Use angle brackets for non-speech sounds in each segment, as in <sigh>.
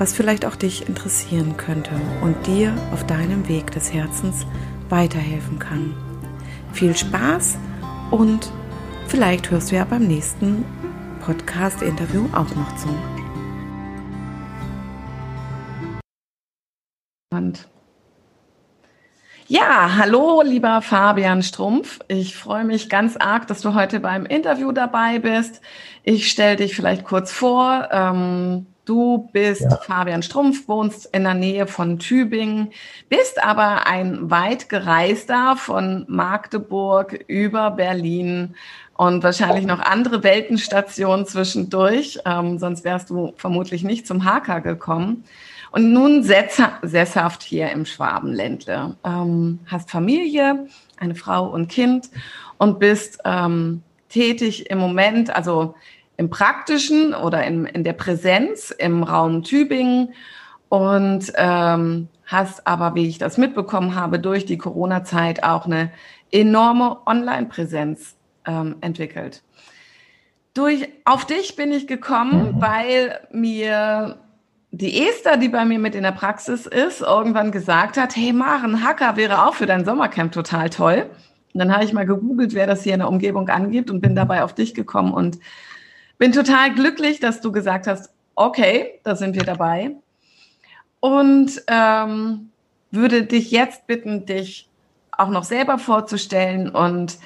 was vielleicht auch dich interessieren könnte und dir auf deinem Weg des Herzens weiterhelfen kann. Viel Spaß und vielleicht hörst du ja beim nächsten Podcast-Interview auch noch zu. Ja, hallo, lieber Fabian Strumpf. Ich freue mich ganz arg, dass du heute beim Interview dabei bist. Ich stelle dich vielleicht kurz vor. Ähm, Du bist ja. Fabian Strumpf, wohnst in der Nähe von Tübingen, bist aber ein weit gereister von Magdeburg über Berlin und wahrscheinlich noch andere Weltenstationen zwischendurch. Ähm, sonst wärst du vermutlich nicht zum HK gekommen. Und nun sesshaft hier im Schwabenländle. Ähm, hast Familie, eine Frau und Kind und bist ähm, tätig im Moment, also im Praktischen oder in, in der Präsenz im Raum Tübingen und ähm, hast aber, wie ich das mitbekommen habe, durch die Corona-Zeit auch eine enorme Online-Präsenz ähm, entwickelt. Durch, auf dich bin ich gekommen, mhm. weil mir die Esther, die bei mir mit in der Praxis ist, irgendwann gesagt hat, hey Maren, Hacker wäre auch für dein Sommercamp total toll. Und dann habe ich mal gegoogelt, wer das hier in der Umgebung angibt und bin dabei auf dich gekommen und bin total glücklich, dass du gesagt hast, okay, da sind wir dabei. Und ähm, würde dich jetzt bitten, dich auch noch selber vorzustellen und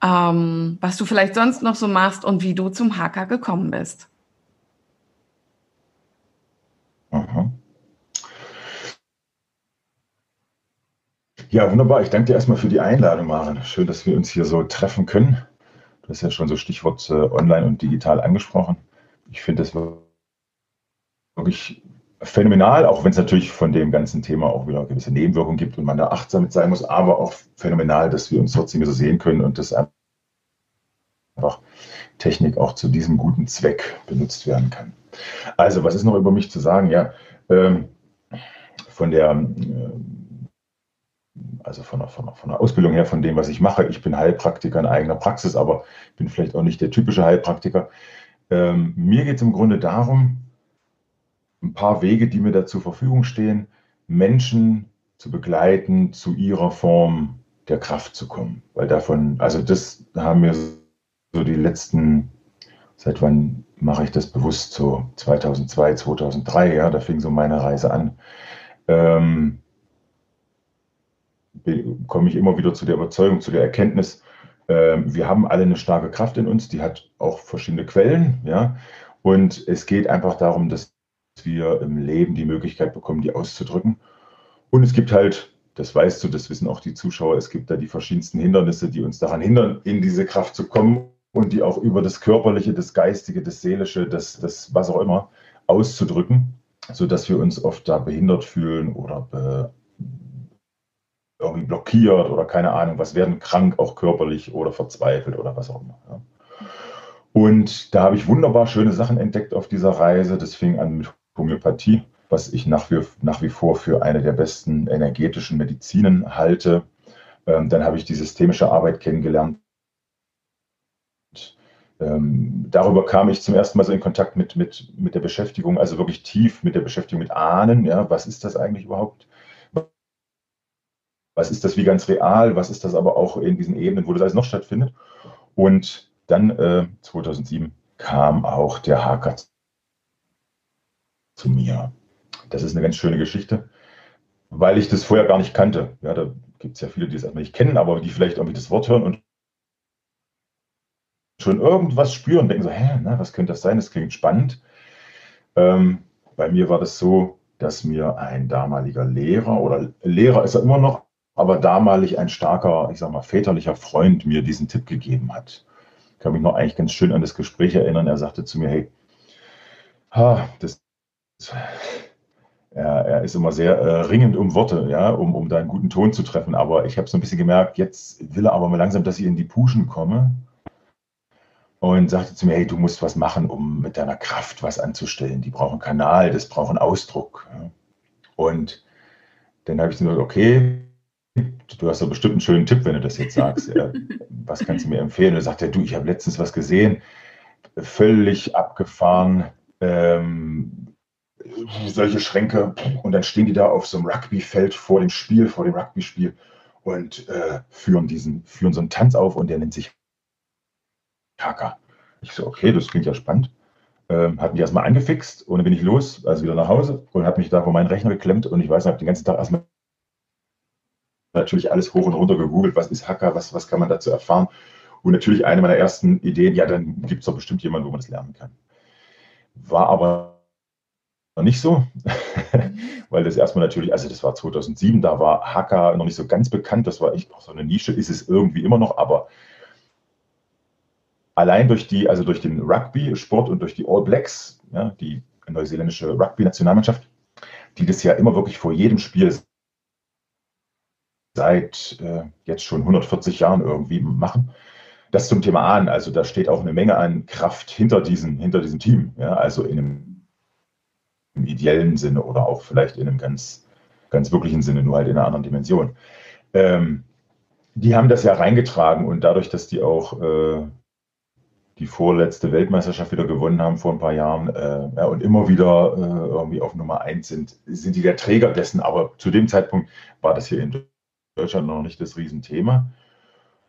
ähm, was du vielleicht sonst noch so machst und wie du zum Hacker gekommen bist. Aha. Ja, wunderbar. Ich danke dir erstmal für die Einladung, Maren. Schön, dass wir uns hier so treffen können. Du hast ja schon so Stichwort äh, online und digital angesprochen. Ich finde das wirklich phänomenal, auch wenn es natürlich von dem ganzen Thema auch wieder gewisse Nebenwirkungen gibt und man da achtsam mit sein muss, aber auch phänomenal, dass wir uns trotzdem so sehen können und dass einfach Technik auch zu diesem guten Zweck benutzt werden kann. Also, was ist noch über mich zu sagen? Ja, ähm, von der äh, also von der, von, der, von der Ausbildung her, von dem, was ich mache. Ich bin Heilpraktiker in eigener Praxis, aber bin vielleicht auch nicht der typische Heilpraktiker. Ähm, mir geht es im Grunde darum, ein paar Wege, die mir da zur Verfügung stehen, Menschen zu begleiten, zu ihrer Form der Kraft zu kommen. Weil davon, also das haben wir so die letzten, seit wann mache ich das bewusst, so 2002, 2003, ja, da fing so meine Reise an. Ähm, komme ich immer wieder zu der Überzeugung, zu der Erkenntnis, äh, wir haben alle eine starke Kraft in uns, die hat auch verschiedene Quellen, ja. Und es geht einfach darum, dass wir im Leben die Möglichkeit bekommen, die auszudrücken. Und es gibt halt, das weißt du, das wissen auch die Zuschauer, es gibt da die verschiedensten Hindernisse, die uns daran hindern, in diese Kraft zu kommen und die auch über das Körperliche, das Geistige, das Seelische, das, das was auch immer auszudrücken, sodass wir uns oft da behindert fühlen oder irgendwie blockiert oder keine Ahnung, was werden krank, auch körperlich oder verzweifelt oder was auch immer. Ja. Und da habe ich wunderbar schöne Sachen entdeckt auf dieser Reise. Das fing an mit Homöopathie, was ich nach wie, nach wie vor für eine der besten energetischen Medizinen halte. Ähm, dann habe ich die systemische Arbeit kennengelernt. Ähm, darüber kam ich zum ersten Mal so in Kontakt mit, mit, mit der Beschäftigung, also wirklich tief mit der Beschäftigung mit Ahnen. Ja, was ist das eigentlich überhaupt? Was ist das wie ganz real, was ist das aber auch in diesen Ebenen, wo das alles noch stattfindet. Und dann äh, 2007 kam auch der Haker zu mir. Das ist eine ganz schöne Geschichte, weil ich das vorher gar nicht kannte. Ja, da gibt es ja viele, die es erstmal nicht kennen, aber die vielleicht irgendwie das Wort hören und schon irgendwas spüren, denken so, hä, na, was könnte das sein? Das klingt spannend. Ähm, bei mir war das so, dass mir ein damaliger Lehrer oder Lehrer ist er immer noch, aber damalig ein starker, ich sag mal, väterlicher Freund mir diesen Tipp gegeben hat. Ich kann mich noch eigentlich ganz schön an das Gespräch erinnern. Er sagte zu mir, hey, ha, das, er, er ist immer sehr äh, ringend um Worte, ja, um, um da einen guten Ton zu treffen. Aber ich habe so ein bisschen gemerkt, jetzt will er aber mal langsam, dass ich in die Puschen komme und sagte zu mir, hey, du musst was machen, um mit deiner Kraft was anzustellen. Die brauchen Kanal, das brauchen Ausdruck. Und dann habe ich gesagt, okay, du hast doch bestimmt einen schönen Tipp, wenn du das jetzt sagst. <laughs> was kannst du mir empfehlen? Und er sagte, du, ich habe letztens was gesehen, völlig abgefahren, ähm, solche Schränke und dann stehen die da auf so einem Rugbyfeld vor dem Spiel, vor dem Rugby-Spiel und äh, führen diesen, führen so einen Tanz auf und der nennt sich Kaka. Ich so, okay, das klingt ja spannend. Ähm, hat mich erstmal angefixt und dann bin ich los, also wieder nach Hause und habe mich da vor meinen Rechner geklemmt und ich weiß, habe den ganzen Tag erstmal natürlich alles hoch und runter gegoogelt, was ist Hacker, was, was kann man dazu erfahren. Und natürlich eine meiner ersten Ideen, ja, dann gibt es doch bestimmt jemanden, wo man das lernen kann. War aber nicht so, <laughs> weil das erstmal natürlich, also das war 2007, da war Hacker noch nicht so ganz bekannt, das war echt noch so eine Nische, ist es irgendwie immer noch, aber allein durch die, also durch den Rugby-Sport und durch die All Blacks, ja, die neuseeländische Rugby-Nationalmannschaft, die das ja immer wirklich vor jedem Spiel seit äh, jetzt schon 140 Jahren irgendwie machen. Das zum Thema Ahnen, also da steht auch eine Menge an Kraft hinter diesem, hinter diesem Team, ja, also in einem im ideellen Sinne oder auch vielleicht in einem ganz, ganz wirklichen Sinne, nur halt in einer anderen Dimension. Ähm, die haben das ja reingetragen und dadurch, dass die auch äh, die vorletzte Weltmeisterschaft wieder gewonnen haben vor ein paar Jahren äh, ja, und immer wieder äh, irgendwie auf Nummer eins sind, sind die der Träger dessen. Aber zu dem Zeitpunkt war das hier in Deutschland noch nicht das Riesenthema.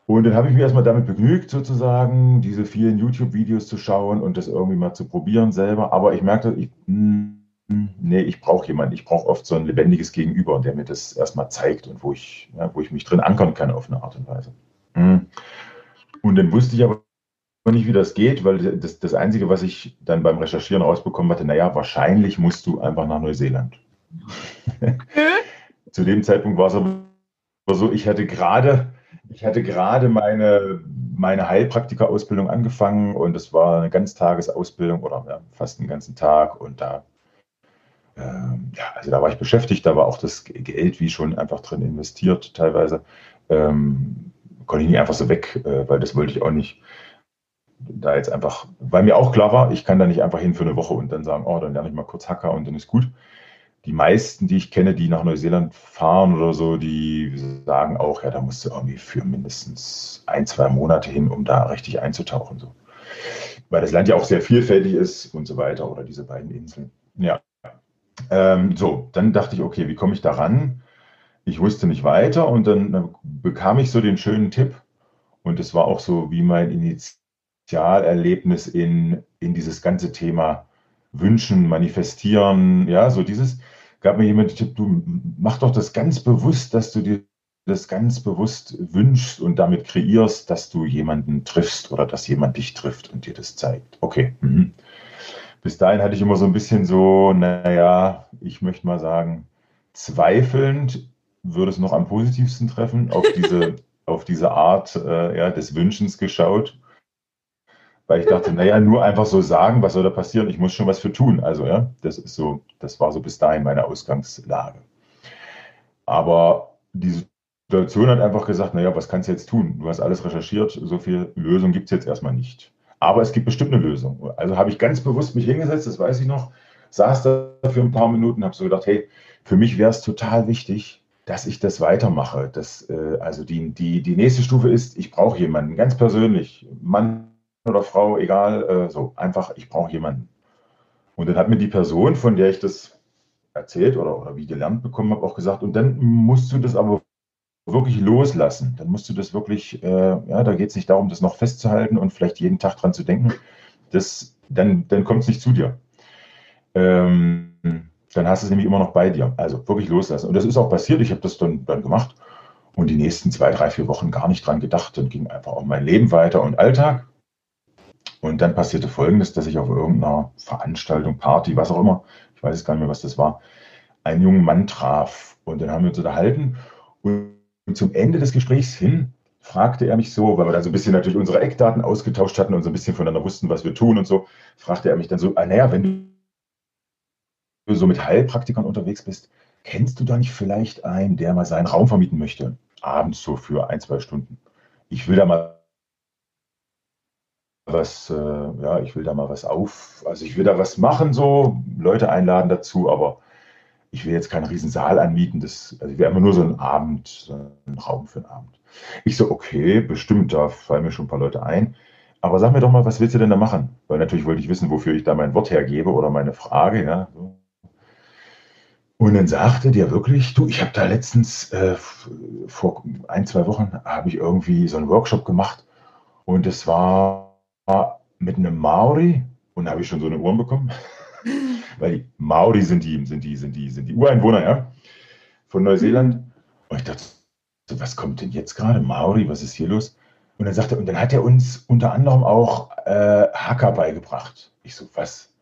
Und dann habe ich mich erstmal damit begnügt, sozusagen, diese vielen YouTube-Videos zu schauen und das irgendwie mal zu probieren selber. Aber ich merkte, ich, mh, hm, nee, ich brauche jemanden. Ich brauche oft so ein lebendiges Gegenüber, der mir das erstmal zeigt und wo ich, ja, wo ich mich drin ankern kann auf eine Art und Weise. Hm. Und dann wusste ich aber nicht, wie das geht, weil das, das Einzige, was ich dann beim Recherchieren rausbekommen hatte, naja, wahrscheinlich musst du einfach nach Neuseeland. <laughs> Zu dem Zeitpunkt war es aber so, ich hatte gerade, ich hatte gerade meine, meine Heilpraktika-Ausbildung angefangen und es war eine Ganztagesausbildung oder ja, fast einen ganzen Tag und da, ähm, ja, also da war ich beschäftigt, da war auch das Geld wie schon einfach drin investiert teilweise. Ähm, konnte ich nicht einfach so weg, äh, weil das wollte ich auch nicht da jetzt einfach, weil mir auch klar war, ich kann da nicht einfach hin für eine Woche und dann sagen, oh, dann lerne ich mal kurz Hacker und dann ist gut. Die meisten, die ich kenne, die nach Neuseeland fahren oder so, die sagen auch, ja, da musst du irgendwie für mindestens ein, zwei Monate hin, um da richtig einzutauchen. So. Weil das Land ja auch sehr vielfältig ist und so weiter oder diese beiden Inseln. Ja. Ähm, so, dann dachte ich, okay, wie komme ich da ran? Ich wusste nicht weiter und dann bekam ich so den schönen Tipp, und es war auch so wie mein Initialerlebnis in, in dieses ganze Thema Wünschen, Manifestieren, ja, so dieses, gab mir jemand den Tipp, du mach doch das ganz bewusst, dass du dir das ganz bewusst wünschst und damit kreierst, dass du jemanden triffst oder dass jemand dich trifft und dir das zeigt. Okay. Mhm. Bis dahin hatte ich immer so ein bisschen so, naja, ich möchte mal sagen, zweifelnd würde es noch am positivsten treffen, auf diese, <laughs> auf diese Art äh, ja, des Wünschens geschaut weil ich dachte, naja, nur einfach so sagen, was soll da passieren? Ich muss schon was für tun. Also, ja, das ist so, das war so bis dahin meine Ausgangslage. Aber die Situation hat einfach gesagt, naja, was kannst du jetzt tun? Du hast alles recherchiert, so viel Lösung gibt es jetzt erstmal nicht. Aber es gibt bestimmt eine Lösung. Also habe ich ganz bewusst mich hingesetzt, das weiß ich noch, saß da für ein paar Minuten, habe so gedacht, hey, für mich wäre es total wichtig, dass ich das weitermache. Das, äh, also die, die, die nächste Stufe ist, ich brauche jemanden, ganz persönlich, Mann, oder Frau, egal, äh, so einfach, ich brauche jemanden. Und dann hat mir die Person, von der ich das erzählt oder, oder wie gelernt bekommen habe, auch gesagt, und dann musst du das aber wirklich loslassen. Dann musst du das wirklich, äh, ja, da geht es nicht darum, das noch festzuhalten und vielleicht jeden Tag dran zu denken. Das, dann dann kommt es nicht zu dir. Ähm, dann hast du es nämlich immer noch bei dir. Also wirklich loslassen. Und das ist auch passiert. Ich habe das dann, dann gemacht und die nächsten zwei, drei, vier Wochen gar nicht dran gedacht. Dann ging einfach auch mein Leben weiter und Alltag. Und dann passierte Folgendes, dass ich auf irgendeiner Veranstaltung, Party, was auch immer, ich weiß gar nicht mehr, was das war, einen jungen Mann traf. Und dann haben wir uns unterhalten. Und zum Ende des Gesprächs hin fragte er mich so, weil wir da so ein bisschen natürlich unsere Eckdaten ausgetauscht hatten und so ein bisschen voneinander wussten, was wir tun und so, fragte er mich dann so, ah, naja, wenn du so mit Heilpraktikern unterwegs bist, kennst du da nicht vielleicht einen, der mal seinen Raum vermieten möchte? Abends so für ein, zwei Stunden. Ich will da mal was, äh, ja, ich will da mal was auf, also ich will da was machen, so Leute einladen dazu, aber ich will jetzt keinen riesen Saal anmieten, das, also ich will immer nur so einen Abend, so einen Raum für einen Abend. Ich so, okay, bestimmt, da fallen mir schon ein paar Leute ein. Aber sag mir doch mal, was willst du denn da machen? Weil natürlich wollte ich wissen, wofür ich da mein Wort hergebe oder meine Frage, ja. Und dann sagte der wirklich, du, ich habe da letztens äh, vor ein, zwei Wochen habe ich irgendwie so einen Workshop gemacht und es war mit einem Maori und da habe ich schon so eine Ohren bekommen. <laughs> Weil die Maori sind die, sind die, sind die, sind die Ureinwohner, ja, von Neuseeland. Und ich dachte, was kommt denn jetzt gerade? Maori, was ist hier los? Und dann sagte er, und dann hat er uns unter anderem auch äh, Hacker beigebracht. Ich so, was?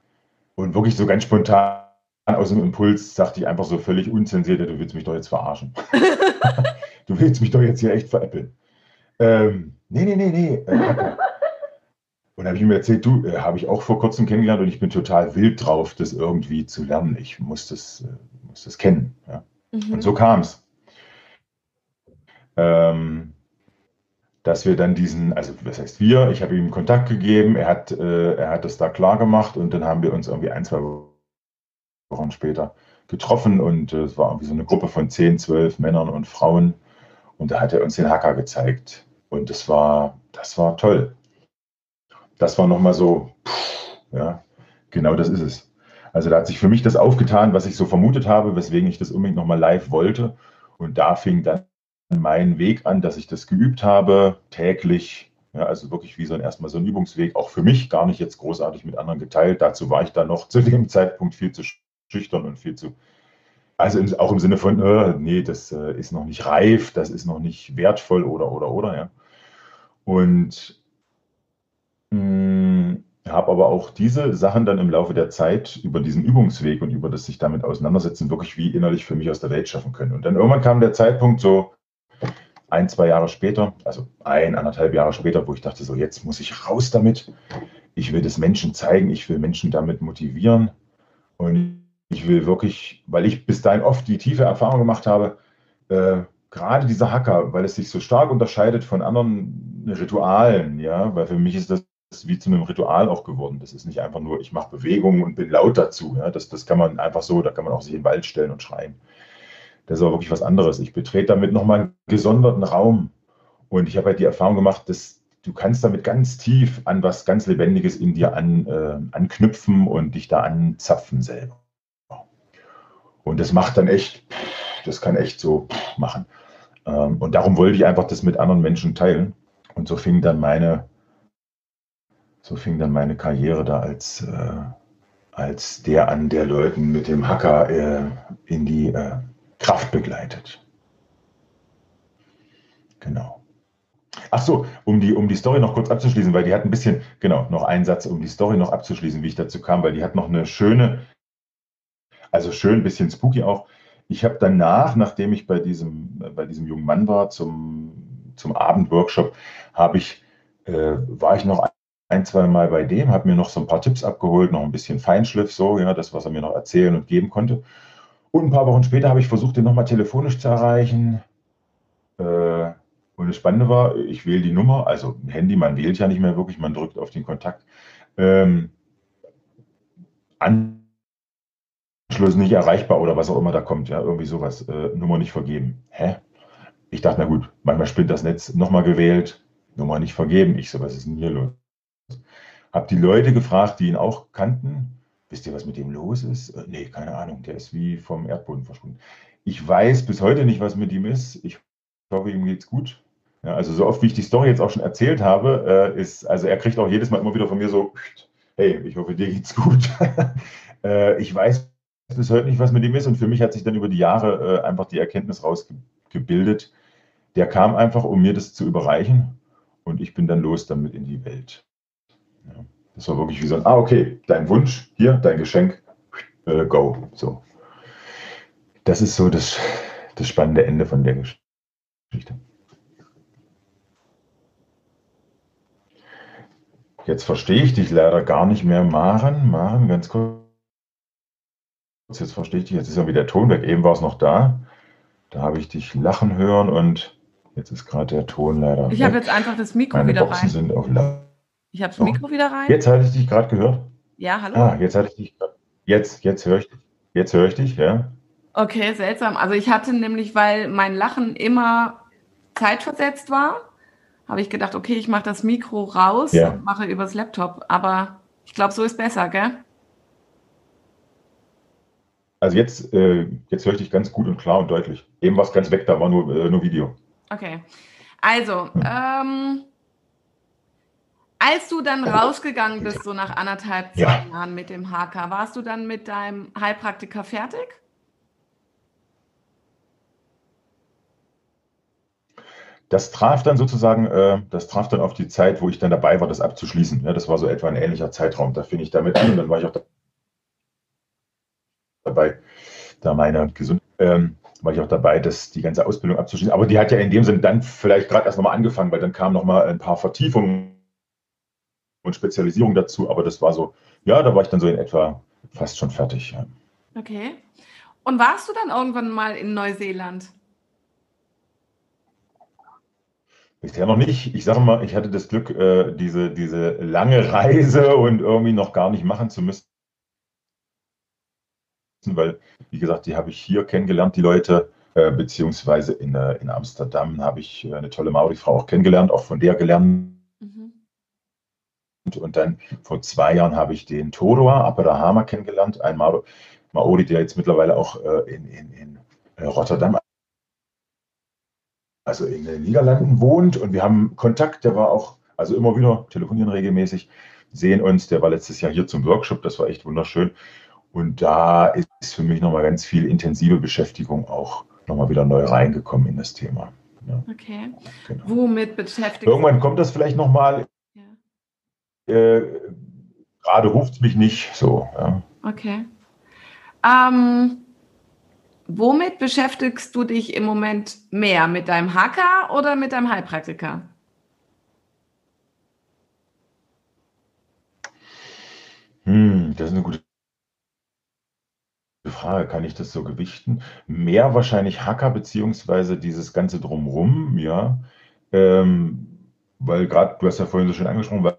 Und wirklich so ganz spontan aus dem Impuls sagte ich einfach so völlig unzensiert, du willst mich doch jetzt verarschen. <laughs> <laughs> du willst mich doch jetzt hier echt veräppeln. Ähm, nee, nee, nee, nee. Äh, und da habe ich ihm erzählt, du, äh, habe ich auch vor kurzem kennengelernt und ich bin total wild drauf, das irgendwie zu lernen. Ich muss das, äh, muss das kennen. Ja. Mhm. Und so kam es ähm, dass wir dann diesen, also was heißt wir, ich habe ihm Kontakt gegeben, er hat, äh, er hat das da klar gemacht und dann haben wir uns irgendwie ein, zwei Wochen später getroffen und äh, es war irgendwie so eine Gruppe von zehn, zwölf Männern und Frauen und da hat er uns den Hacker gezeigt und das war, das war toll. Das war nochmal so, pff, ja, genau das ist es. Also da hat sich für mich das aufgetan, was ich so vermutet habe, weswegen ich das unbedingt nochmal live wollte. Und da fing dann meinen Weg an, dass ich das geübt habe, täglich. Ja, also wirklich wie so ein erstmal so ein Übungsweg, auch für mich gar nicht jetzt großartig mit anderen geteilt. Dazu war ich dann noch zu dem Zeitpunkt viel zu schüchtern und viel zu, also im, auch im Sinne von, äh, nee, das äh, ist noch nicht reif, das ist noch nicht wertvoll oder, oder, oder, ja. Und hm, habe aber auch diese Sachen dann im Laufe der Zeit über diesen Übungsweg und über das sich damit auseinandersetzen wirklich wie innerlich für mich aus der Welt schaffen können. Und dann irgendwann kam der Zeitpunkt so, ein, zwei Jahre später, also ein, anderthalb Jahre später, wo ich dachte, so jetzt muss ich raus damit. Ich will das Menschen zeigen, ich will Menschen damit motivieren. Und ich will wirklich, weil ich bis dahin oft die tiefe Erfahrung gemacht habe, äh, gerade dieser Hacker, weil es sich so stark unterscheidet von anderen Ritualen, ja, weil für mich ist das wie zu einem Ritual auch geworden. Das ist nicht einfach nur, ich mache Bewegungen und bin laut dazu. Ja. Das, das kann man einfach so, da kann man auch sich in den Wald stellen und schreien. Das ist aber wirklich was anderes. Ich betrete damit nochmal einen gesonderten Raum. Und ich habe halt die Erfahrung gemacht, dass du kannst damit ganz tief an was ganz Lebendiges in dir an, äh, anknüpfen und dich da anzapfen selber. Und das macht dann echt, das kann echt so machen. Ähm, und darum wollte ich einfach das mit anderen Menschen teilen. Und so fing dann meine, so fing dann meine Karriere da als, äh, als der an, der Leuten mit dem Hacker äh, in die äh, Kraft begleitet. Genau. Ach so, um die, um die Story noch kurz abzuschließen, weil die hat ein bisschen, genau, noch einen Satz, um die Story noch abzuschließen, wie ich dazu kam, weil die hat noch eine schöne, also schön, ein bisschen spooky auch. Ich habe danach, nachdem ich bei diesem, bei diesem jungen Mann war, zum, zum Abendworkshop, habe ich, äh, war ich noch ein, zwei Mal bei dem, habe mir noch so ein paar Tipps abgeholt, noch ein bisschen Feinschliff, so, ja, das, was er mir noch erzählen und geben konnte. Und ein paar Wochen später habe ich versucht, den nochmal telefonisch zu erreichen. Äh, und das Spannende war, ich wähle die Nummer, also Handy, man wählt ja nicht mehr wirklich, man drückt auf den Kontakt. Ähm, Anschluss nicht erreichbar oder was auch immer da kommt, ja, irgendwie sowas, äh, Nummer nicht vergeben. Hä? Ich dachte, na gut, manchmal spinnt das Netz, nochmal gewählt, Nummer nicht vergeben. Ich so, was ist denn hier los? Hab die Leute gefragt, die ihn auch kannten, Wisst ihr, was mit dem los ist? Äh, nee, keine Ahnung. Der ist wie vom Erdboden verschwunden. Ich weiß bis heute nicht, was mit ihm ist. Ich hoffe, ihm geht's gut. Ja, also so oft, wie ich die Story jetzt auch schon erzählt habe, äh, ist, also er kriegt auch jedes Mal immer wieder von mir so, hey, ich hoffe, dir geht's gut. <laughs> äh, ich weiß bis heute nicht, was mit ihm ist. Und für mich hat sich dann über die Jahre äh, einfach die Erkenntnis rausgebildet. Der kam einfach, um mir das zu überreichen. Und ich bin dann los damit in die Welt. Ja. Das war wirklich wie so ein, ah, okay, dein Wunsch, hier, dein Geschenk, äh, go. So. Das ist so das, das spannende Ende von der Geschichte. Jetzt verstehe ich dich leider gar nicht mehr, Maren. Maren, ganz kurz. Jetzt verstehe ich dich. Jetzt ist ja wieder der Ton weg. Eben war es noch da. Da habe ich dich lachen hören und jetzt ist gerade der Ton leider. Ich habe jetzt einfach das Mikro Meine wieder Boxen rein. sind auf Ich habe das Mikro wieder rein. Jetzt hatte ich dich gerade gehört. Ja, hallo. Ah, jetzt hatte ich dich gerade. Jetzt, jetzt höre ich dich. Jetzt höre ich dich, ja. Okay, seltsam. Also ich hatte nämlich, weil mein Lachen immer zeitversetzt war, habe ich gedacht, okay, ich mache das Mikro raus Ja. und mache übers Laptop. Aber ich glaube, so ist besser, gell? Also jetzt, äh, jetzt höre ich dich ganz gut und klar und deutlich. Eben war es ganz weg, da war nur, äh, nur Video. Okay. Also, ähm, als du dann rausgegangen bist, so nach anderthalb, zwei Ja. Jahren mit dem HK, warst du dann mit deinem Heilpraktiker fertig? Das traf dann sozusagen, äh, das traf dann auf die Zeit, wo ich dann dabei war, das abzuschließen. Ja, das war so etwa ein ähnlicher Zeitraum. Da fing ich damit an und dann war ich auch da- dabei, da meine Gesundheit, ähm, war ich auch dabei, das, die ganze Ausbildung abzuschließen. Aber die hat ja in dem Sinne dann vielleicht gerade erst nochmal angefangen, weil dann kamen nochmal ein paar Vertiefungen und Spezialisierungen dazu. Aber das war so, ja, da war ich dann so in etwa fast schon fertig. Ja. Okay. Und warst du dann irgendwann mal in Neuseeland? Bisher noch nicht. Ich sage mal, ich hatte das Glück, äh, diese, diese lange Reise <laughs> und irgendwie noch gar nicht machen zu müssen, weil, wie gesagt, die habe ich hier kennengelernt, die Leute, äh, beziehungsweise in, äh, in Amsterdam habe ich eine tolle Maori-Frau auch kennengelernt, auch von der gelernt. Mhm. Und dann vor zwei Jahren habe ich den Toroa Aperahama kennengelernt, ein Ma- Maori, der jetzt mittlerweile auch äh, in, in, in äh, Rotterdam, also in den Niederlanden wohnt. Und wir haben Kontakt, der war auch, also immer wieder telefonieren regelmäßig, sehen uns. Der war letztes Jahr hier zum Workshop, das war echt wunderschön. Und da ist für mich nochmal ganz viel intensive Beschäftigung auch nochmal wieder neu reingekommen in das Thema. Ja, Okay. genau. Womit beschäftigst Irgendwann kommt das vielleicht nochmal. Äh, Gerade ruft es mich nicht so. Ja. Okay. Ähm, womit beschäftigst du dich im Moment mehr? Mit deinem Hacker oder mit deinem Heilpraktiker? Hm, das ist eine gute Frage. Kann ich das so gewichten? Mehr wahrscheinlich Hacker beziehungsweise dieses ganze Drumrum, ja. Ähm, weil gerade, du hast ja vorhin so schön angesprochen, weil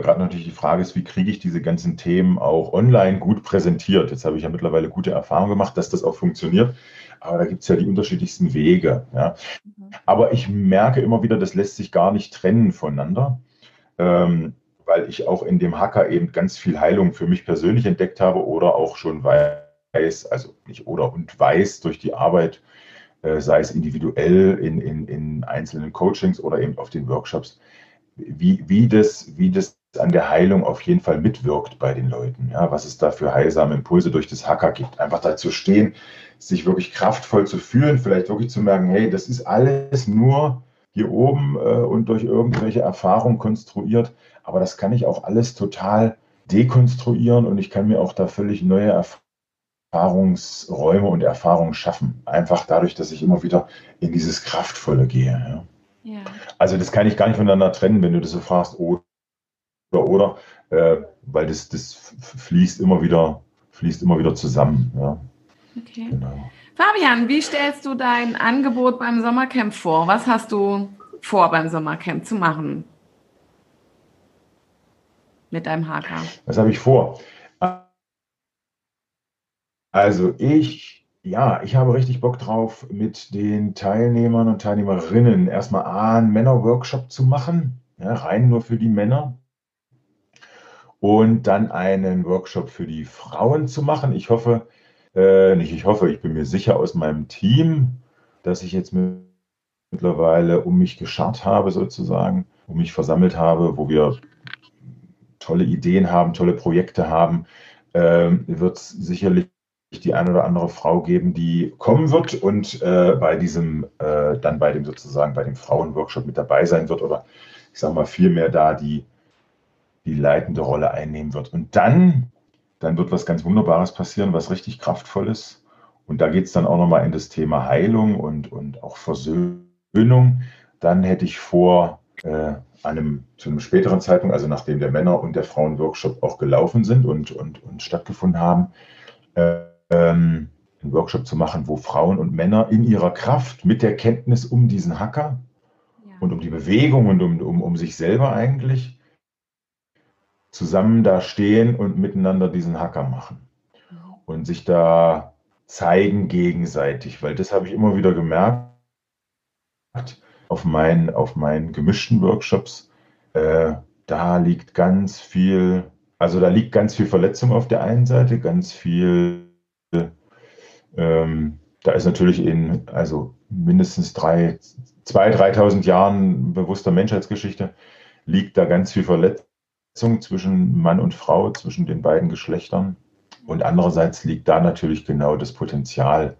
gerade natürlich die Frage ist, wie kriege ich diese ganzen Themen auch online gut präsentiert? Jetzt habe ich ja mittlerweile gute Erfahrungen gemacht, dass das auch funktioniert. Aber da gibt es ja die unterschiedlichsten Wege. Ja. Mhm. Aber ich merke immer wieder, das lässt sich gar nicht trennen voneinander, ähm, weil ich auch in dem Hacker eben ganz viel Heilung für mich persönlich entdeckt habe oder auch schon weiß, also nicht oder und weiß durch die Arbeit, äh, sei es individuell in, in, in einzelnen Coachings oder eben auf den Workshops, wie, wie, das, wie das an der Heilung auf jeden Fall mitwirkt bei den Leuten. Ja, was es da für heilsame Impulse durch das Hacker gibt. Einfach da zu stehen, sich wirklich kraftvoll zu fühlen, vielleicht wirklich zu merken, hey, das ist alles nur hier oben äh, und durch irgendwelche Erfahrungen konstruiert, aber das kann ich auch alles total dekonstruieren und ich kann mir auch da völlig neue Erfahrungsräume und Erfahrungen schaffen. Einfach dadurch, dass ich immer wieder in dieses Kraftvolle gehe. Ja. Ja. Also das kann ich gar nicht voneinander trennen, wenn du das so fragst, oder, oder, äh, weil das, das fließt immer wieder, fließt immer wieder zusammen. Ja, Okay. genau. Fabian, wie stellst du dein Angebot beim Sommercamp vor? Was hast du vor beim Sommercamp zu machen? Mit deinem Haker. Was habe ich vor? Also ich, ja, ich habe richtig Bock drauf, mit den Teilnehmern und Teilnehmerinnen erstmal A, einen Männer-Workshop zu machen, ja, rein nur für die Männer. Und dann einen Workshop für die Frauen zu machen. Ich hoffe, äh, nicht ich hoffe, ich bin mir sicher aus meinem Team, dass ich jetzt mittlerweile um mich geschart habe, sozusagen, um mich versammelt habe, wo wir tolle Ideen haben, tolle Projekte haben, ähm, wird es sicherlich die eine oder andere Frau geben, die kommen wird und äh, bei diesem, äh, dann bei dem sozusagen, bei dem Frauenworkshop mit dabei sein wird oder ich sage mal vielmehr da die die leitende Rolle einnehmen wird. Und dann, dann wird was ganz Wunderbares passieren, was richtig kraftvolles. Und da geht es dann auch nochmal in das Thema Heilung und, und auch Versöhnung. Dann hätte ich vor, äh, einem, zu einem späteren Zeitpunkt, also nachdem der Männer- und der Frauen-Workshop auch gelaufen sind und, und, und stattgefunden haben, äh, ähm, einen Workshop zu machen, wo Frauen und Männer in ihrer Kraft mit der Kenntnis um diesen Hacker ja. und um die Bewegung und um, um, um sich selber eigentlich zusammen da stehen und miteinander diesen Hacker machen und sich da zeigen gegenseitig, weil das habe ich immer wieder gemerkt auf meinen, auf meinen gemischten Workshops. Äh, da liegt ganz viel, also da liegt ganz viel Verletzung auf der einen Seite, ganz viel ähm, da ist natürlich in also mindestens drei, 2.000, 3.000 Jahren bewusster Menschheitsgeschichte liegt da ganz viel Verletzung zwischen Mann und Frau, zwischen den beiden Geschlechtern. Und andererseits liegt da natürlich genau das Potenzial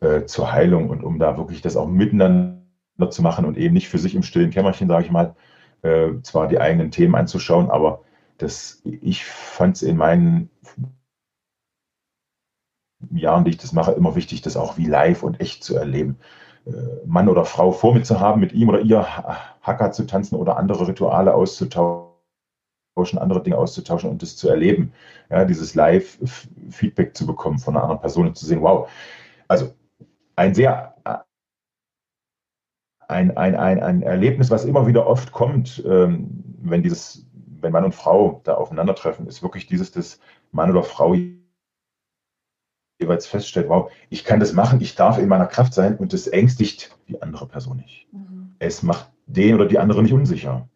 äh, zur Heilung und um da wirklich das auch miteinander zu machen und eben nicht für sich im stillen Kämmerchen, sage ich mal, äh, zwar die eigenen Themen anzuschauen, aber das, ich fand es in meinen Jahren, die ich das mache, immer wichtig, das auch wie live und echt zu erleben. Äh, Mann oder Frau vor mir zu haben, mit ihm oder ihr Hacker zu tanzen oder andere Rituale auszutauschen, andere Dinge auszutauschen und das zu erleben. Ja, dieses Live-Feedback zu bekommen von einer anderen Person und zu sehen, wow, also ein sehr ein, ein, ein, ein Erlebnis, was immer wieder oft kommt, ähm, wenn dieses, wenn Mann und Frau da aufeinandertreffen, ist wirklich dieses, dass Mann oder Frau jeweils feststellt, wow, ich kann das machen, ich darf in meiner Kraft sein und das ängstigt die andere Person nicht. Mhm. Es macht den oder die andere nicht unsicher.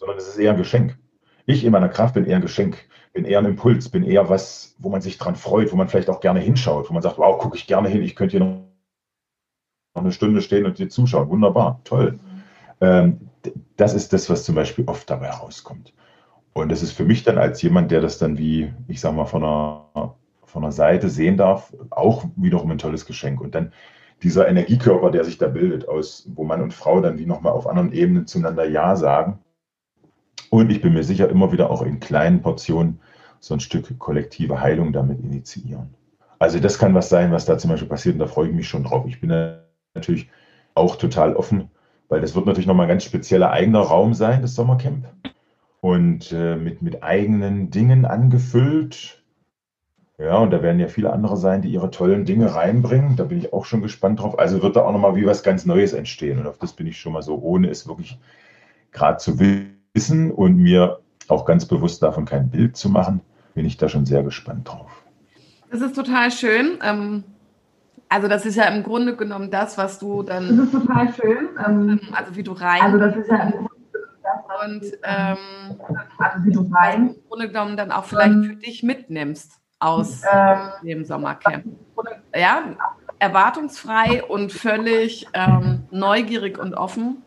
Sondern es ist eher ein Geschenk. Ich in meiner Kraft bin eher ein Geschenk, bin eher ein Impuls, bin eher was, wo man sich dran freut, wo man vielleicht auch gerne hinschaut, wo man sagt, wow, gucke ich gerne hin, ich könnte hier noch eine Stunde stehen und dir zuschauen. Wunderbar, toll. Ähm, das ist das, was zum Beispiel oft dabei rauskommt. Und das ist für mich dann als jemand, der das dann wie, ich sag mal, von einer, von einer Seite sehen darf, auch wiederum ein tolles Geschenk. Und dann dieser Energiekörper, der sich da bildet, aus, wo Mann und Frau dann wie nochmal auf anderen Ebenen zueinander Ja sagen. Und ich bin mir sicher, immer wieder auch in kleinen Portionen so ein Stück kollektive Heilung damit initiieren. Also das kann was sein, was da zum Beispiel passiert und da freue ich mich schon drauf. Ich bin natürlich auch total offen, weil das wird natürlich nochmal ein ganz spezieller eigener Raum sein, das Sommercamp und äh, mit, mit eigenen Dingen angefüllt. Ja, und da werden ja viele andere sein, die ihre tollen Dinge reinbringen. Da bin ich auch schon gespannt drauf. Also wird da auch nochmal wie was ganz Neues entstehen. Und auf das bin ich schon mal so, ohne es wirklich gerade zu wissen und mir auch ganz bewusst davon kein Bild zu machen, bin ich da schon sehr gespannt drauf. Das ist total schön. Ähm, also das ist ja im Grunde genommen das, was du dann. Das ist total schön. Ähm, also wie du rein. Also das ist ja im Grunde und ähm, also wie du rein im Grunde genommen dann auch vielleicht für dich mitnimmst aus ähm, dem Sommercamp. Ja, erwartungsfrei und völlig ähm, neugierig und offen.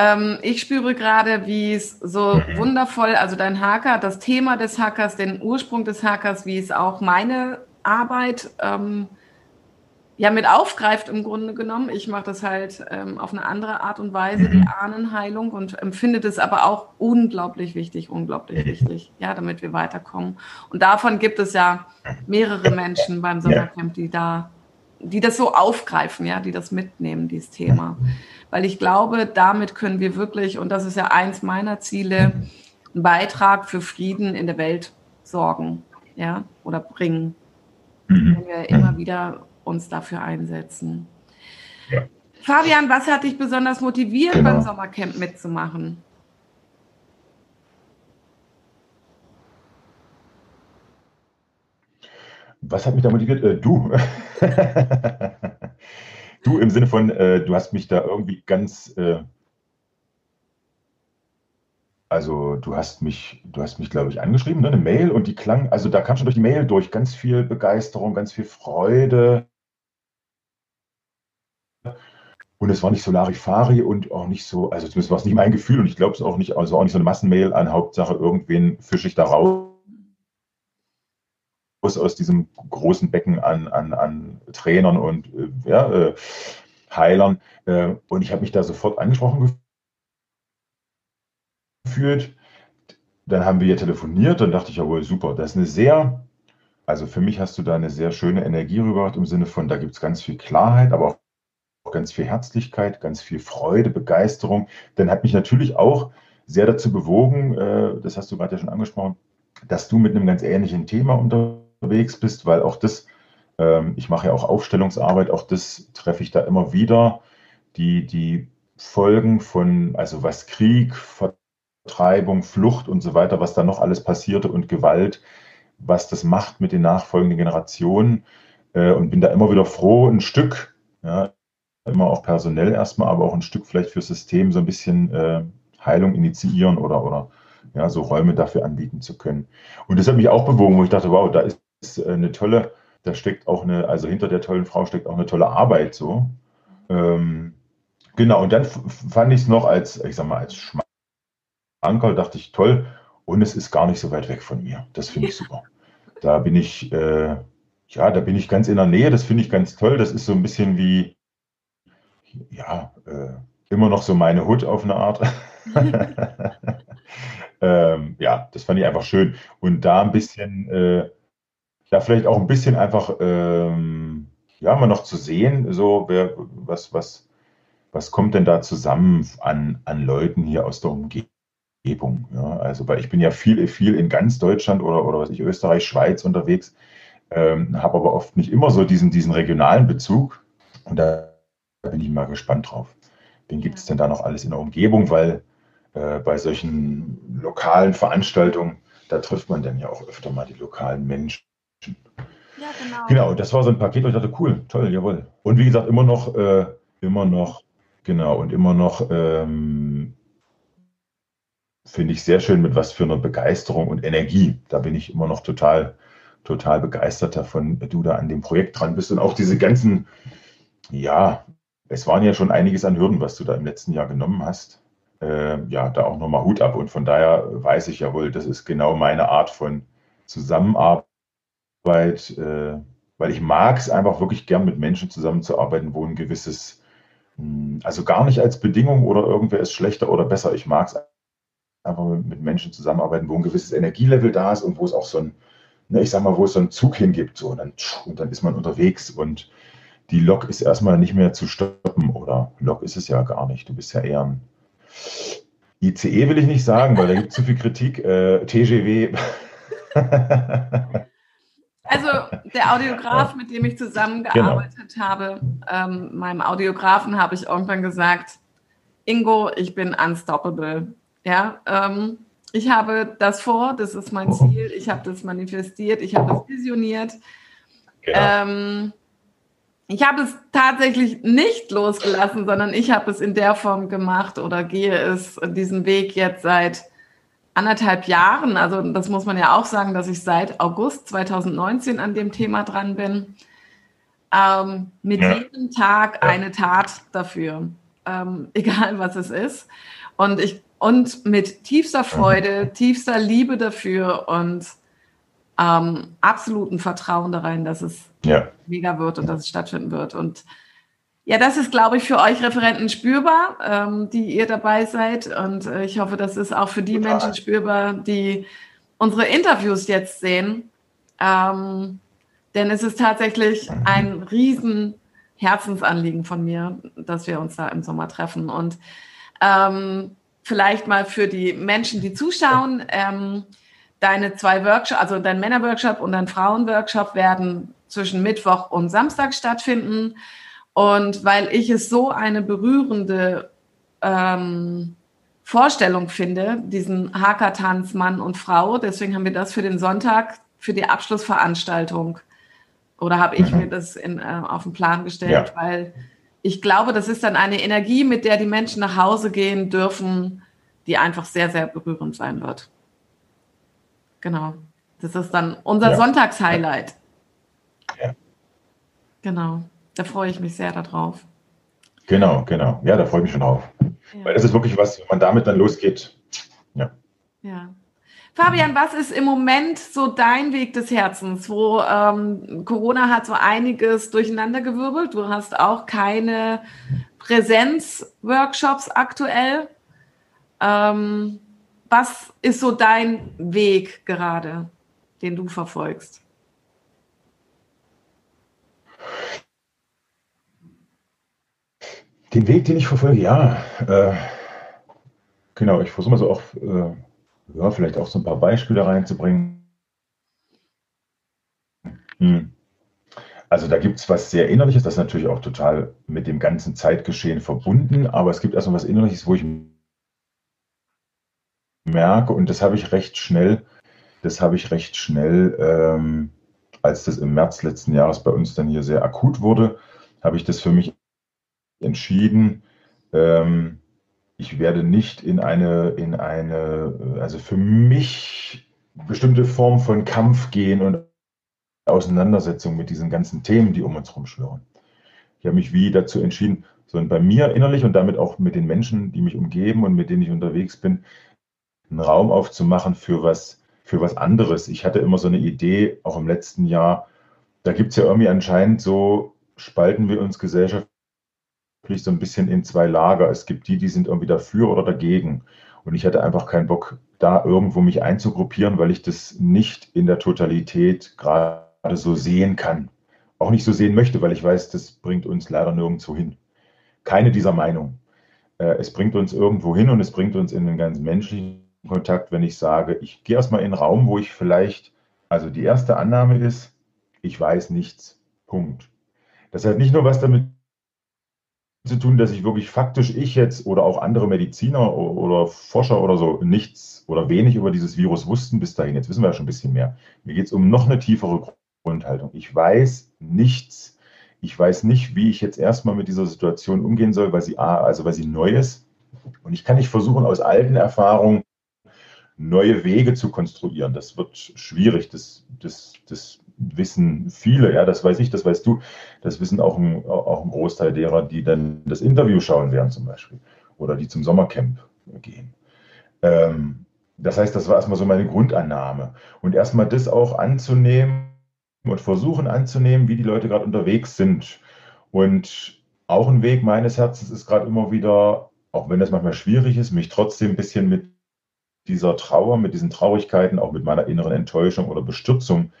Ähm, ich spüre gerade, wie es so wundervoll, also dein Hacker, das Thema des Hackers, den Ursprung des Hackers, wie es auch meine Arbeit ähm, ja mit aufgreift im Grunde genommen. Ich mache das halt ähm, auf eine andere Art und Weise, die mhm. Ahnenheilung und empfinde das aber auch unglaublich wichtig, unglaublich wichtig, ja, damit wir weiterkommen. Und davon gibt es ja mehrere Menschen beim Sommercamp, die da, die das so aufgreifen, ja, die das mitnehmen, dieses Thema. Weil ich glaube, damit können wir wirklich, und das ist ja eins meiner Ziele, einen Beitrag für Frieden in der Welt sorgen, ja, oder bringen. Mhm. Wenn wir immer wieder uns dafür einsetzen. Ja. Fabian, was hat dich besonders motiviert, genau. beim Sommercamp mitzumachen? Was hat mich da motiviert? Äh, du. <laughs> du im Sinne von, äh, du hast mich da irgendwie ganz, äh, also du hast mich, du hast mich, glaube ich, angeschrieben, ne? eine Mail und die klang, also da kam schon durch die Mail durch ganz viel Begeisterung, ganz viel Freude. Und es war nicht so Larifari und auch nicht so, also zumindest war es nicht mein Gefühl und ich glaube es auch nicht, also auch nicht so eine Massenmail an Hauptsache irgendwen fische ich da raus aus diesem großen Becken an, an, an Trainern und äh, ja, äh, Heilern. Äh, und ich habe mich da sofort angesprochen gefühlt. Dann haben wir telefoniert, dann dachte ich, jawohl, super. Das ist eine sehr, also für mich hast du da eine sehr schöne Energie rübergebracht im Sinne von, da gibt es ganz viel Klarheit, aber auch ganz viel Herzlichkeit, ganz viel Freude, Begeisterung. Dann hat mich natürlich auch sehr dazu bewogen, äh, das hast du gerade ja schon angesprochen, dass du mit einem ganz ähnlichen Thema unterwegs bist, weil auch das, ähm, ich mache ja auch Aufstellungsarbeit, auch das treffe ich da immer wieder, die, die Folgen von, also was Krieg, Vertreibung, Flucht und so weiter, was da noch alles passierte und Gewalt, was das macht mit den nachfolgenden Generationen. Äh, und bin da immer wieder froh, ein Stück, ja, immer auch personell erstmal, aber auch ein Stück vielleicht fürs System so ein bisschen äh, Heilung initiieren oder, oder ja, so Räume dafür anbieten zu können. Und das hat mich auch bewogen, wo ich dachte, wow, da ist äh, eine tolle, da steckt auch eine, also hinter der tollen Frau steckt auch eine tolle Arbeit so. Ähm, genau, und dann fand ich es noch als, ich sag mal, als Schmankerl, dachte ich, toll, und es ist gar nicht so weit weg von mir. Das finde ich <laughs> super. Da bin ich, äh, ja, da bin ich ganz in der Nähe, das finde ich ganz toll. Das ist so ein bisschen wie, ja, äh, immer noch so meine Hut auf eine Art. <laughs> <laughs> ähm, ja, das fand ich einfach schön. Und da ein bisschen, äh, ja, vielleicht auch ein bisschen einfach, ähm, ja, mal noch zu sehen, so, wer, was, was, was kommt denn da zusammen an, an Leuten hier aus der Umgebung? Ja, also, weil ich bin ja viel, viel in ganz Deutschland oder, oder was ich, Österreich, Schweiz unterwegs, ähm, habe aber oft nicht immer so diesen, diesen regionalen Bezug. Und da bin ich mal gespannt drauf. Wen gibt es denn da noch alles in der Umgebung? Weil äh, bei solchen lokalen Veranstaltungen, da trifft man dann ja auch öfter mal die lokalen Menschen. Ja, genau. Genau, das war so ein Paket, wo ich dachte, cool, toll, jawohl. Und wie gesagt, immer noch, äh, immer noch, genau, und immer noch ähm, finde ich sehr schön, mit was für einer Begeisterung und Energie. Da bin ich immer noch total, total begeistert davon, du da an dem Projekt dran bist und auch diese ganzen, ja, es waren ja schon einiges an Hürden, was du da im letzten Jahr genommen hast äh, ja, da auch nochmal Hut ab. Und von daher weiß ich ja wohl, das ist genau meine Art von Zusammenarbeit, äh, weil ich mag es einfach wirklich gern mit Menschen zusammenzuarbeiten, wo ein gewisses, mh, hm, also gar nicht als Bedingung oder irgendwer ist schlechter oder besser. Ich mag es einfach mit Menschen zusammenarbeiten, wo ein gewisses Energielevel da ist und wo es auch so ein, ne, ich sag mal, wo es so einen Zug hingibt, so und dann, und dann ist man unterwegs und die Lok ist erstmal nicht mehr zu stoppen oder Lok ist es ja gar nicht. Du bist ja eher ein ICE will ich nicht sagen, weil da gibt es zu viel Kritik. Äh, TGW. <laughs> Also der Audiograf, mit dem ich zusammengearbeitet genau. habe, ähm, meinem Audiografen habe ich irgendwann gesagt, Ingo, ich bin unstoppable. Ja, ähm, ich habe das vor, das ist mein oh. Ziel, ich habe das manifestiert, ich habe das visioniert. Genau. Ähm, ich habe es tatsächlich nicht losgelassen, sondern ich habe es in der Form gemacht oder gehe es diesen Weg jetzt seit anderthalb Jahren. Also das muss man ja auch sagen, dass ich seit August 2019 an dem Thema dran bin. Ähm, mit ja. jedem Tag eine Tat dafür, ähm, <laughs> egal was es ist. Und ich und mit tiefster Freude, tiefster Liebe dafür und ähm, absoluten Vertrauen da rein, dass es ja. mega wird und dass es stattfinden wird. Und ja, das ist, glaube ich, für euch Referenten spürbar, ähm, die ihr dabei seid. Und äh, ich hoffe, das ist auch für die Total. Menschen spürbar, die unsere Interviews jetzt sehen. Ähm, denn es ist tatsächlich ein riesen Herzensanliegen von mir, dass wir uns da im Sommer treffen. Und ähm, vielleicht mal für die Menschen, die zuschauen, ähm, deine zwei Workshops, also dein Männerworkshop und dein Frauenworkshop werden zwischen Mittwoch und Samstag stattfinden. Und weil ich es so eine berührende ähm, Vorstellung finde, diesen Haka-Tanz Mann und Frau, deswegen haben wir das für den Sonntag, für die Abschlussveranstaltung, oder habe ich mhm. mir das in, äh, auf den Plan gestellt, ja. weil ich glaube, das ist dann eine Energie, mit der die Menschen nach Hause gehen dürfen, die einfach sehr, sehr berührend sein wird. Genau. Das ist dann unser ja. Sonntagshighlight. Ja. Genau. Da freue ich mich sehr darauf. Genau, genau. Ja, da freue ich mich schon drauf. Ja. Weil das ist wirklich was, wenn man damit dann losgeht. Ja. Ja. Fabian, was ist im Moment so dein Weg des Herzens, wo ähm, Corona hat so einiges durcheinandergewirbelt? Du hast auch keine Präsenzworkshops aktuell. Ähm, was ist so dein Weg gerade, den du verfolgst? Den Weg, den ich verfolge, ja. Äh, genau, ich versuche mal so auch, äh, ja, vielleicht auch so ein paar Beispiele reinzubringen. Hm. Also da gibt es was sehr Innerliches, das ist natürlich auch total mit dem ganzen Zeitgeschehen verbunden, aber es gibt erstmal was Innerliches, wo ich merke, und das habe ich recht schnell, das habe ich recht schnell, ähm, als das im März letzten Jahres bei uns dann hier sehr akut wurde, habe ich das für mich entschieden, ähm, ich werde nicht in eine, in eine, also für mich bestimmte Form von Kampf gehen und Auseinandersetzung mit diesen ganzen Themen, die um uns rumschwirren. Ich habe mich wie dazu entschieden, sondern bei mir innerlich und damit auch mit den Menschen, die mich umgeben und mit denen ich unterwegs bin, einen Raum aufzumachen für was, für was anderes. Ich hatte immer so eine Idee, auch im letzten Jahr, da gibt es ja irgendwie anscheinend so, spalten wir uns gesellschaftlich so ein bisschen in zwei Lager. Es gibt die, die sind irgendwie dafür oder dagegen. Und ich hatte einfach keinen Bock, da irgendwo mich einzugruppieren, weil ich das nicht in der Totalität gerade so sehen kann. Auch nicht so sehen möchte, weil ich weiß, das bringt uns leider nirgendwo hin. Keine dieser Meinungen. Äh, es bringt uns irgendwo hin und es bringt uns in einen ganz menschlichen Kontakt, wenn ich sage, ich gehe erstmal in einen Raum, wo ich vielleicht, also die erste Annahme ist, ich weiß nichts. Punkt. Das hat nicht nur was damit zu tun, dass ich wirklich faktisch ich jetzt oder auch andere Mediziner oder Forscher oder so nichts oder wenig über dieses Virus wussten bis dahin. Jetzt wissen wir ja schon ein bisschen mehr. Mir geht es um noch eine tiefere Grundhaltung. Ich weiß nichts. Ich weiß nicht, wie ich jetzt erstmal mit dieser Situation umgehen soll, weil sie, also weil sie neu ist. Und ich kann nicht versuchen, aus alten Erfahrungen neue Wege zu konstruieren. Das wird schwierig. Das, das, das wissen viele, ja, das weiß ich, das weißt du. Das wissen auch ein, auch ein Großteil derer, die dann das Interview schauen werden zum Beispiel oder die zum Sommercamp gehen. Ähm, das heißt, das war erstmal so meine Grundannahme. Und erstmal das auch anzunehmen, und versuchen anzunehmen, wie die Leute gerade unterwegs sind. Und auch ein Weg meines Herzens ist gerade immer wieder, auch wenn das manchmal schwierig ist, mich trotzdem ein bisschen mit dieser Trauer, mit diesen Traurigkeiten, auch mit meiner inneren Enttäuschung oder Bestürzung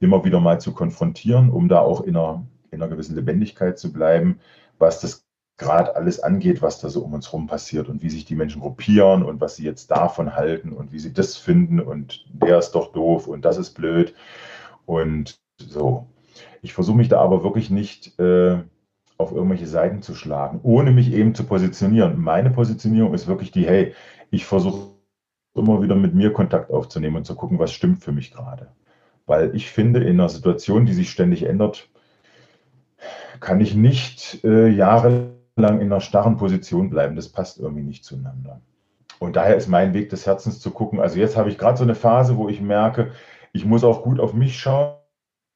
immer wieder mal zu konfrontieren, um da auch in einer, in einer gewissen Lebendigkeit zu bleiben, was das gerade alles angeht, was da so um uns herum passiert und wie sich die Menschen gruppieren und was sie jetzt davon halten und wie sie das finden und der ist doch doof und das ist blöd. Und so. Ich versuche mich da aber wirklich nicht äh, auf irgendwelche Seiten zu schlagen, ohne mich eben zu positionieren. Meine Positionierung ist wirklich die, hey, ich versuche immer wieder mit mir Kontakt aufzunehmen und zu gucken, was stimmt für mich gerade. Weil ich finde, in einer Situation, die sich ständig ändert, kann ich nicht äh, jahrelang in einer starren Position bleiben. Das passt irgendwie nicht zueinander. Und daher ist mein Weg des Herzens zu gucken. Also jetzt habe ich gerade so eine Phase, wo ich merke, ich muss auch gut auf mich schauen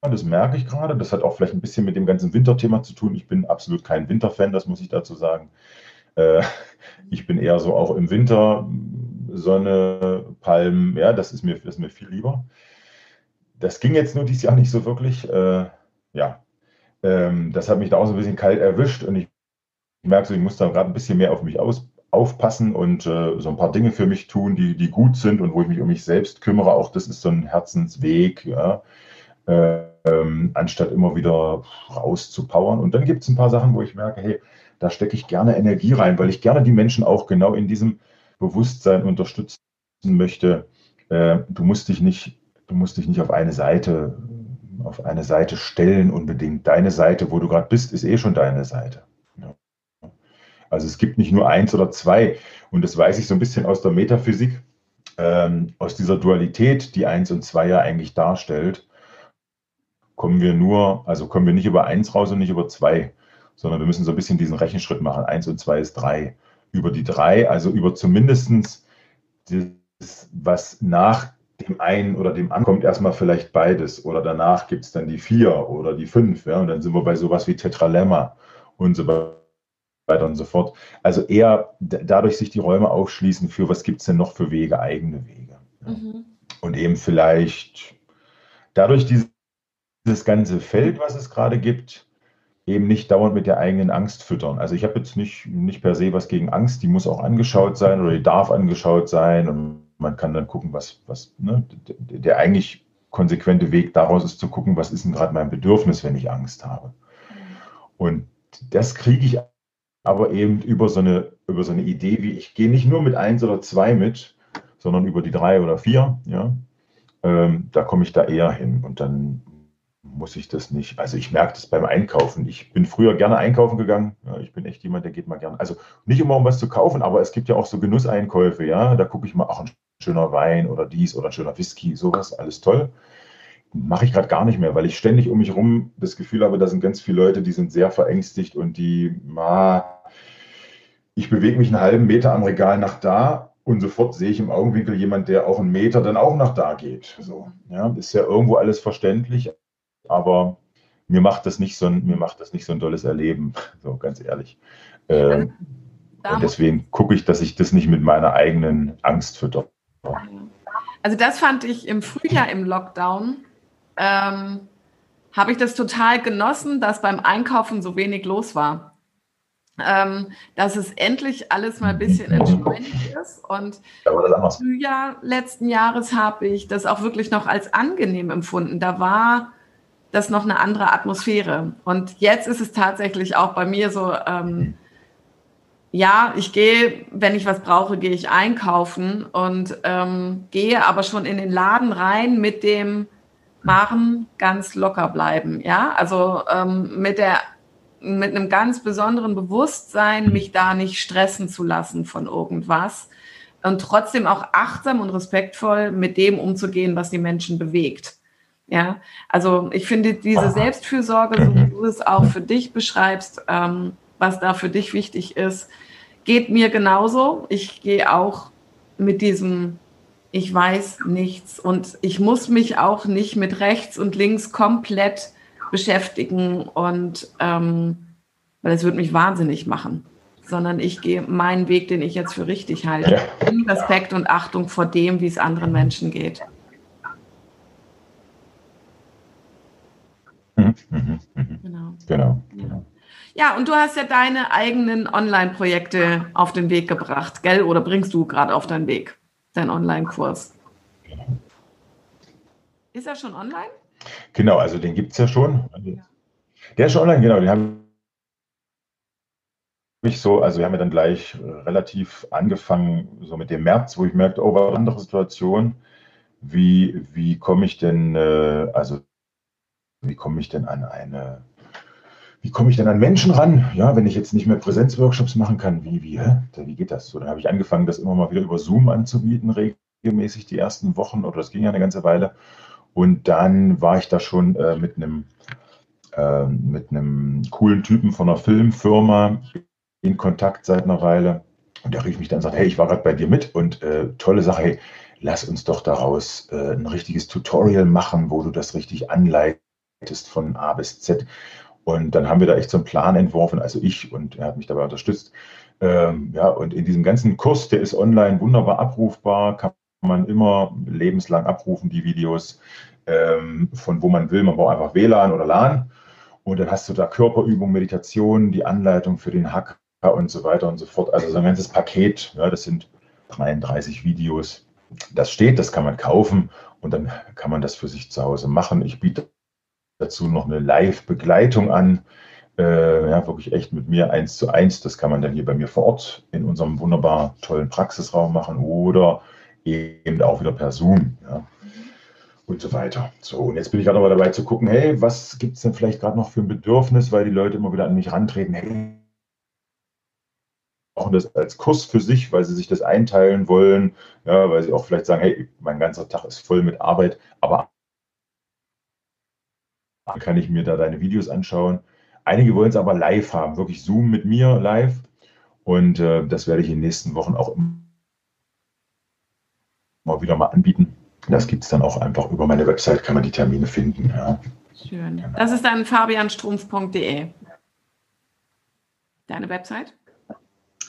das merke ich gerade. Das hat auch vielleicht ein bisschen mit dem ganzen Winterthema zu tun. Ich bin absolut kein Winterfan, das muss ich dazu sagen. Äh, ich bin eher so auch im Winter, Sonne, Palmen, ja, das ist mir, das ist mir viel lieber. Das ging jetzt nur dieses Jahr nicht so wirklich. Äh, ja, ähm, das hat mich da auch so ein bisschen kalt erwischt und ich merke so, ich muss da gerade ein bisschen mehr auf mich aus, aufpassen und äh, so ein paar Dinge für mich tun, die, die gut sind und wo ich mich um mich selbst kümmere. Auch das ist so ein Herzensweg, ja ähm, anstatt immer wieder rauszupowern. Und dann gibt es ein paar Sachen, wo ich merke, hey, da stecke ich gerne Energie rein, weil ich gerne die Menschen auch genau in diesem Bewusstsein unterstützen möchte. Äh, du musst dich nicht, du musst dich nicht auf eine Seite, auf eine Seite stellen unbedingt. Deine Seite, wo du gerade bist, ist eh schon deine Seite. Ja. Also es gibt nicht nur eins oder zwei. Und das weiß ich so ein bisschen aus der Metaphysik, ähm, aus dieser Dualität, die eins und zwei ja eigentlich darstellt kommen wir nur, also kommen wir nicht über eins raus und nicht über zwei, sondern wir müssen so ein bisschen diesen Rechenschritt machen. Eins und zwei ist drei. Über die drei, also über zumindestens das, was nach dem einen oder dem anderen kommt, erstmal vielleicht beides. Oder danach gibt es dann die vier oder die fünf. Ja? Und dann sind wir bei sowas wie Tetralemma und so weiter und so fort. Also eher dadurch sich die Räume aufschließen für, was gibt es denn noch für Wege, eigene Wege. Ja? Mhm. Und eben vielleicht dadurch diese dieses ganze Feld, was es gerade gibt, eben nicht dauernd mit der eigenen Angst füttern. Also ich habe jetzt nicht, nicht per se was gegen Angst, die muss auch angeschaut sein oder die darf angeschaut sein. Und man kann dann gucken, was, was ne, der, eigentlich konsequente Weg daraus ist zu gucken, was ist denn gerade mein Bedürfnis, wenn ich Angst habe. Und das kriege ich aber eben über so eine, über so eine Idee, wie ich gehe nicht nur mit eins oder zwei mit, sondern über die drei oder vier, ja, ähm, da komme ich da eher hin und dann muss ich das nicht. Also ich merke das beim Einkaufen. Ich bin früher gerne einkaufen gegangen. Ja, ich bin echt jemand, der geht mal gerne. Also nicht immer um was zu kaufen, aber es gibt ja auch so Genusseinkäufe, ja. Da gucke ich mal, ach, ein schöner Wein oder dies oder ein schöner Whisky, sowas, alles toll. Mache ich gerade gar nicht mehr, weil ich ständig um mich herum das Gefühl habe, da sind ganz viele Leute, die sind sehr verängstigt und die, ma, ich bewege mich einen halben Meter am Regal nach da und sofort sehe ich im Augenwinkel jemand, der auch einen Meter dann auch nach da geht. So, ja, ist ja irgendwo alles verständlich, aber mir macht das nicht so ein, mir macht das nicht so ein tolles Erleben, <laughs> so ganz ehrlich. Ähm, und deswegen gucke ich, dass ich das nicht mit meiner eigenen Angst fütter. Also das fand ich im Frühjahr im Lockdown, ähm, habe ich das total genossen, dass beim Einkaufen so wenig los war ähm, dass es endlich alles mal ein bisschen entschleunigt ist. Und im Frühjahr letzten Jahres habe ich das auch wirklich noch als angenehm empfunden. Da war das noch eine andere Atmosphäre. Und jetzt ist es tatsächlich auch bei mir so, ähm, ja, ich gehe, wenn ich was brauche, gehe ich einkaufen und ähm, gehe aber schon in den Laden rein mit dem Machen ganz locker bleiben. Ja, also ähm, mit der mit einem ganz besonderen Bewusstsein, mich da nicht stressen zu lassen von irgendwas und trotzdem auch achtsam und respektvoll mit dem umzugehen, was die Menschen bewegt. Ja, also ich finde diese Selbstfürsorge, so wie du es auch für dich beschreibst, ähm, was da für dich wichtig ist, geht mir genauso. Ich gehe auch mit diesem, ich weiß nichts und ich muss mich auch nicht mit rechts und links komplett beschäftigen und ähm, weil es würde mich wahnsinnig machen, sondern ich gehe meinen Weg, den ich jetzt für richtig halte, in Respekt und Achtung vor dem, wie es anderen Menschen geht. Mhm, mhm, mhm. Genau. Genau, genau. Ja, und du hast ja deine eigenen Online-Projekte auf den Weg gebracht, gell? Oder bringst du gerade auf deinen Weg, deinen Online-Kurs? Ist er schon online? Genau, also den gibt es ja schon. Der ist schon online, genau. Den habe ich so, also wir haben ja dann gleich äh, relativ angefangen, so mit dem März, wo ich merkte, oh, war eine andere Situation. Wie, wie komme ich denn, äh, also wie komme ich denn an eine, wie komme ich denn an Menschen ran? Ja, wenn ich jetzt nicht mehr Präsenzworkshops machen kann, wie, wie, hä? wie geht das? So, dann habe ich angefangen, das immer mal wieder über Zoom anzubieten, regelmäßig die ersten Wochen, oder das ging ja eine ganze Weile. Und dann war ich da schon äh, mit einem äh, mit einem coolen Typen von einer Filmfirma in Kontakt seit einer Weile. Und der rief mich dann und sagt, hey, ich war gerade bei dir mit und äh, tolle Sache, hey, lass uns doch daraus äh, ein richtiges Tutorial machen, wo du das richtig anleitest von A bis Z. Und dann haben wir da echt so einen Plan entworfen, also ich, und er hat mich dabei unterstützt. Ähm, ja, und in diesem ganzen Kurs, der ist online wunderbar abrufbar, kann man immer lebenslang abrufen, die Videos, ähm, von wo man will. Man braucht einfach WLAN oder LAN. Und dann hast du da Körperübung, Meditation, die Anleitung für den Hack und so weiter und so fort. Also so ein ganzes Paket, ja, das sind 33 Videos. Das steht, das kann man kaufen und dann kann man das für sich zu Hause machen. Ich biete dazu noch eine Live-Begleitung an. Äh, ja, wirklich echt mit mir eins zu eins. Das kann man dann hier bei mir vor Ort in unserem wunderbar tollen Praxisraum machen oder eben auch wieder per Zoom. Ja. Und so weiter. So, und jetzt bin ich gerade noch dabei zu gucken, hey, was gibt es denn vielleicht gerade noch für ein Bedürfnis, weil die Leute immer wieder an mich rantreten, hey, brauchen das als Kurs für sich, weil sie sich das einteilen wollen, ja, weil sie auch vielleicht sagen, hey, mein ganzer Tag ist voll mit Arbeit, aber kann ich mir da deine Videos anschauen. Einige wollen es aber live haben, wirklich Zoom mit mir live. Und äh, das werde ich in den nächsten Wochen auch immer wieder mal anbieten. Das gibt es dann auch einfach über meine Website, kann man die Termine finden. Ja. Schön. Genau. Das ist dann fabianstrumpf.de. Deine Website?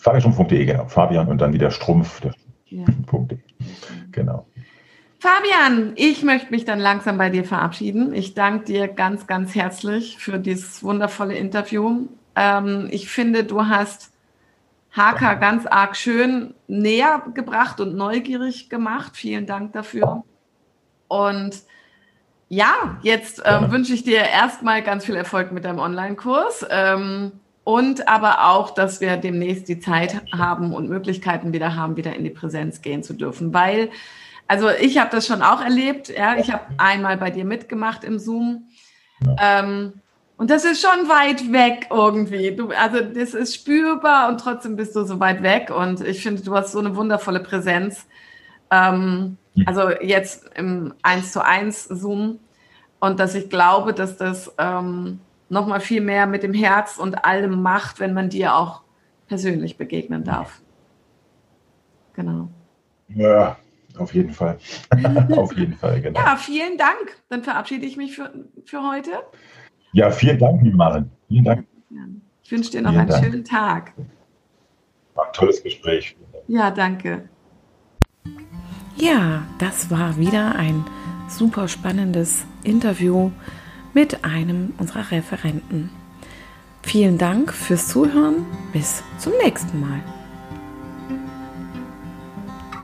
fabianstrumpf.de, genau. Fabian und dann wieder Strumpf. Ja. Genau. Fabian, ich möchte mich dann langsam bei dir verabschieden. Ich danke dir ganz, ganz herzlich für dieses wundervolle Interview. Ähm, ich finde, du hast Haka ganz arg schön näher gebracht und neugierig gemacht. Vielen Dank dafür. Und ja, jetzt ähm, wünsche ich dir erstmal ganz viel Erfolg mit deinem Online-Kurs. Ähm, und aber auch, dass wir demnächst die Zeit haben und Möglichkeiten wieder haben, wieder in die Präsenz gehen zu dürfen. Weil, also ich habe das schon auch erlebt, ja, ich habe einmal bei dir mitgemacht im Zoom. Ja. Ähm, und das ist schon weit weg irgendwie. Du, also das ist spürbar und trotzdem bist du so weit weg. Und ich finde, du hast so eine wundervolle Präsenz. Ähm, also jetzt im 1 zu 1 Zoom. Und dass ich glaube, dass das ähm, nochmal viel mehr mit dem Herz und allem macht, wenn man dir auch persönlich begegnen darf. Genau. Ja, auf jeden Fall. <laughs> auf jeden Fall, genau. Ja, vielen Dank. Dann verabschiede ich mich für, für heute. Ja, vielen Dank, liebe Maren. Vielen Dank. Ich wünsche dir noch vielen einen Dank. schönen Tag. War ein tolles Gespräch. Ja, danke. Ja, das war wieder ein super spannendes Interview mit einem unserer Referenten. Vielen Dank fürs Zuhören. Bis zum nächsten Mal.